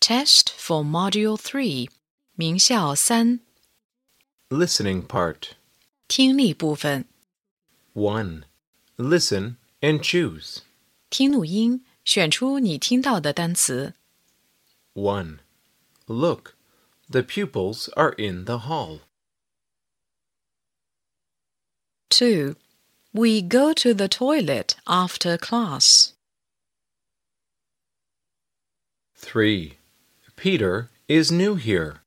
Test for Module 3, 名校三 Listening part. 听力部分， 1. Listen and choose. 听录音，选出你听到的单词。 1. Look, the pupils are in the hall. 2. We go to the toilet after class. 3. Peter is new here.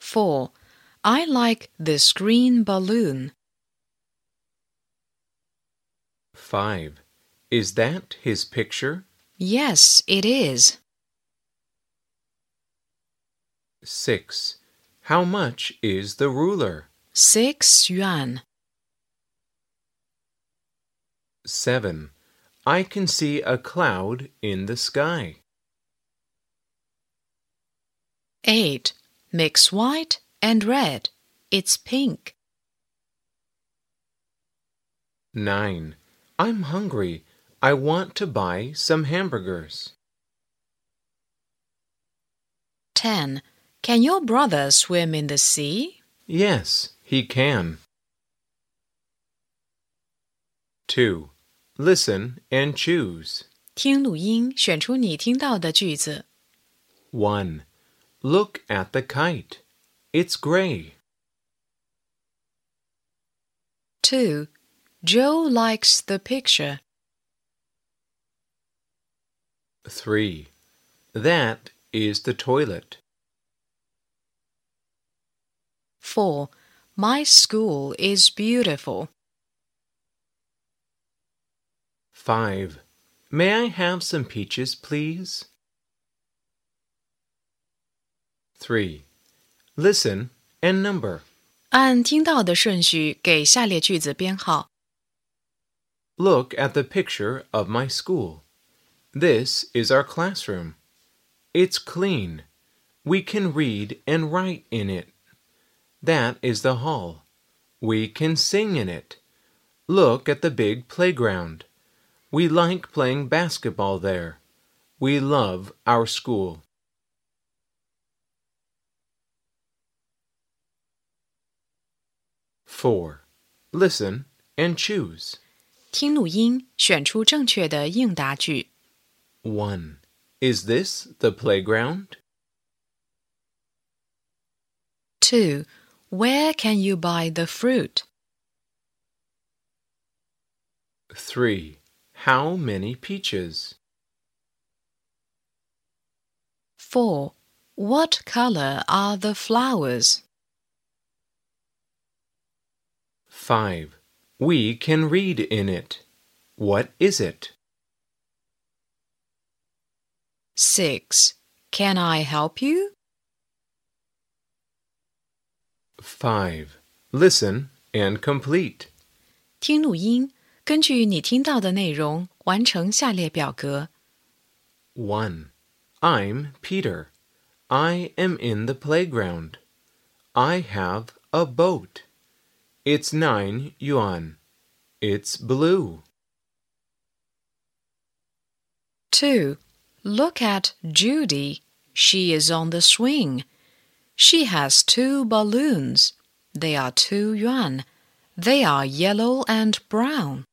4. I like this green balloon. 5. Is that his picture? Yes, it is. 6. How much is the ruler? 6 yuan. 7. I can see a cloud in the sky. 8. Mix white and red. It's pink. 9. I'm hungry. I want to buy some hamburgers. 10. Can your brother swim in the sea? Yes, he can. 2. Listen and choose. 听录音，选出你听到的句子。 1. Look at the kite. It's gray. 2. Joe likes the picture. 3. That is the toilet. 4. My school is beautiful. 5. May I have some peaches, please? 3. Listen and number. 按听到的顺序给下列句子编号。 Look at the picture of my school. This is our classroom. It's clean. We can read and write in it. That is the hall. We can sing in it. Look at the big playground. We like playing basketball there. We love our school. Four. Listen and choose. 听录音，选出正确的应答句。 1. Is this the playground? 2. Where can you buy the fruit? 3. How many peaches? 4. What color are the flowers? 5. We can read in it. What is it? 6. Can I help you? 5. Listen and complete. 听录音， 根据你听到的内容完成下列表格。 1. I'm Peter. I am in the playground. I have a boat. It's 9 yuan. It's blue. 2. Look at Judy. She is on the swing. She has two balloons. They are two yuan. They are yellow and brown.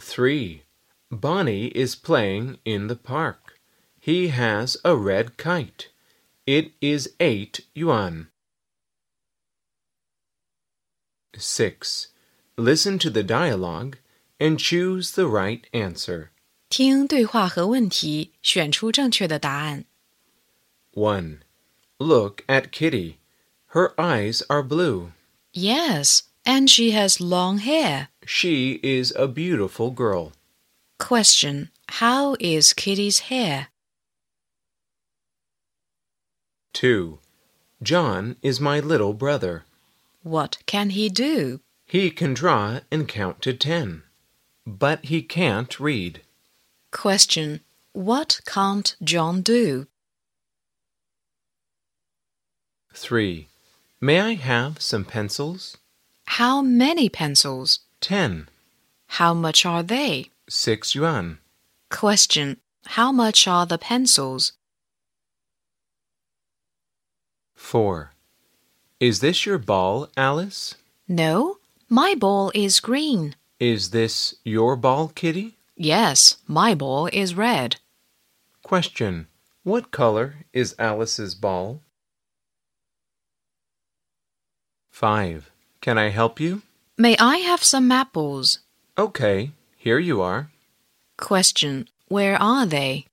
3. Bonnie is playing in the park. He has a red kite. It is 8 yuan. 6. Listen to the dialogue and choose the right answer. 听对话和问题，选出正确的答案。 1. Look at Kitty. Her eyes are blue. Yes, and she has long hair. She is a beautiful girl. Question How is Kitty's hair? 2. John is my little brother. What can he do? He can draw and count to 10, but he can't read. Question What can't John do? 3. May I have some pencils? How many pencils? 10. How much are they? 6 yuan. Question. How much are the pencils? 4. Is this your ball, Alice? No, my ball is green. Is this your ball, Kitty? Yes, my ball is red. Question. What color is Alice's ball? 5. Can I help you? May I have some apples? Okay, here you are. Question. Where are they?